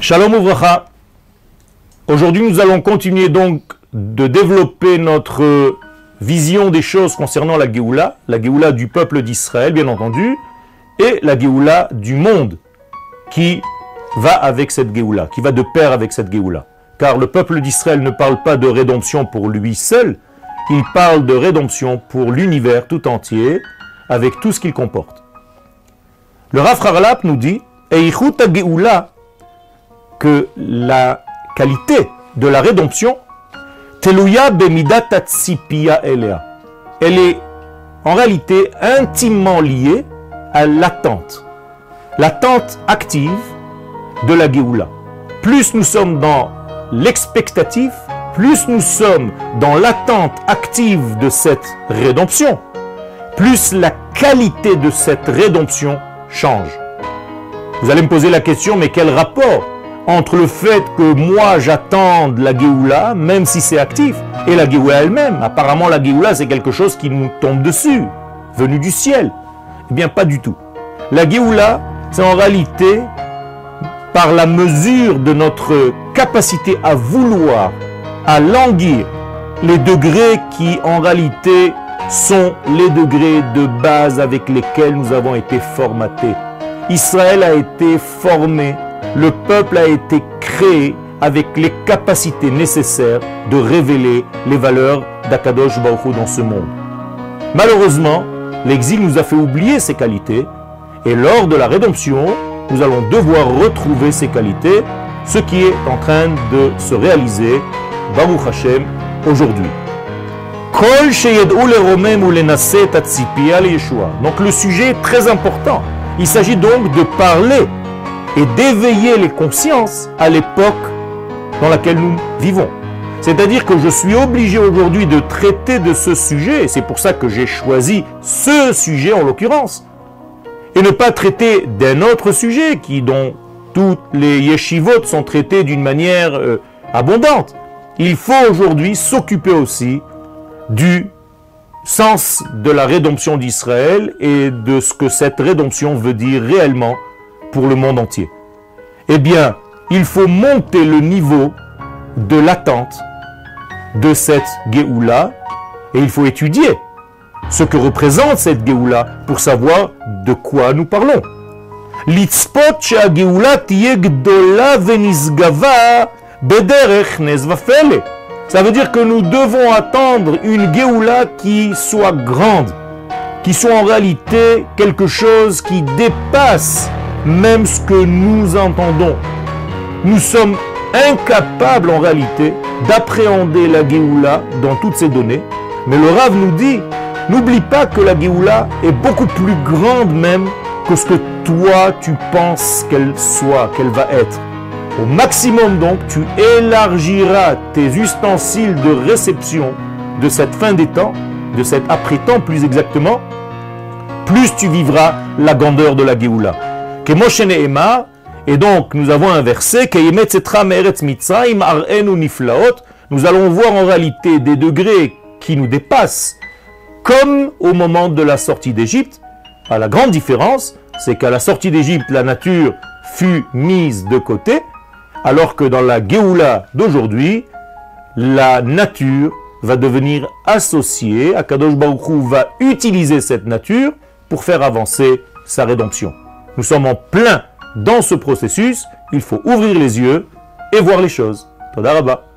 Shalom Ouvracha. Aujourd'hui, nous allons continuer donc de développer notre vision des choses concernant la Géoula, la Géoula du peuple d'Israël, bien entendu, et la Géoula du monde qui va avec cette Géoula, qui va de pair avec cette Géoula. Car le peuple d'Israël ne parle pas de rédemption pour lui seul, il parle de rédemption pour l'univers tout entier, avec tout ce qu'il comporte. Le Rav Harlap nous dit, Eichuta Géoula, que la qualité de la rédemption, Teluya bemidat elea. Elle est en réalité intimement liée à l'attente. L'attente active de la Géoula. Plus nous sommes dans l'expectative, plus nous sommes dans l'attente active de cette rédemption, plus la qualité de cette rédemption change. Vous allez me poser la question, mais quel rapport entre le fait que moi j'attende la Géoula, même si c'est actif, et la Géoula elle-même Apparemment la Géoula c'est quelque chose qui nous tombe dessus, venu du ciel. Eh bien pas du tout. La Géoula c'est en réalité par la mesure de notre capacité à vouloir, à languir les degrés qui en réalité sont les degrés de base avec lesquels nous avons été formatés. Israël a été formé, le peuple a été créé avec les capacités nécessaires de révéler les valeurs d'Akadosh Baruch dans ce monde. Malheureusement, l'exil nous a fait oublier ces qualités et lors de la rédemption, nous allons devoir retrouver ces qualités, ce qui est en train de se réaliser, Baruch Hashem, aujourd'hui. Donc le sujet est très important. Il s'agit donc de parler et d'éveiller les consciences à l'époque dans laquelle nous vivons. C'est-à-dire que je suis obligé aujourd'hui de traiter de ce sujet, et c'est pour ça que j'ai choisi ce sujet en l'occurrence, et ne pas traiter d'un autre sujet qui, dont toutes les yeshivot sont traités d'une manière euh, abondante. Il faut aujourd'hui s'occuper aussi du sens de la rédemption d'Israël et de ce que cette rédemption veut dire réellement pour le monde entier. Eh bien, il faut monter le niveau de l'attente de cette Géoula et il faut étudier ce que représente cette Géoula pour savoir de quoi nous parlons. Ça veut dire que nous devons attendre une Géoula qui soit grande, qui soit en réalité quelque chose qui dépasse même ce que nous entendons. Nous sommes incapables en réalité d'appréhender la Géoula dans toutes ces données, mais le Rav nous dit N'oublie pas que la Géoula est beaucoup plus grande même que ce que toi tu penses qu'elle soit, qu'elle va être. Au maximum donc, tu élargiras tes ustensiles de réception de cette fin des temps, de cet après-temps plus exactement, plus tu vivras la grandeur de la Géoula. Et donc, nous avons un verset, nous allons voir en réalité des degrés qui nous dépassent comme au moment de la sortie d'Égypte. La grande différence, c'est qu'à la sortie d'Égypte, la nature fut mise de côté, alors que dans la Géoula d'aujourd'hui, la nature va devenir associée, Akadosh Baruch va utiliser cette nature pour faire avancer sa rédemption. Nous sommes en plein dans ce processus, il faut ouvrir les yeux et voir les choses. Todarabah.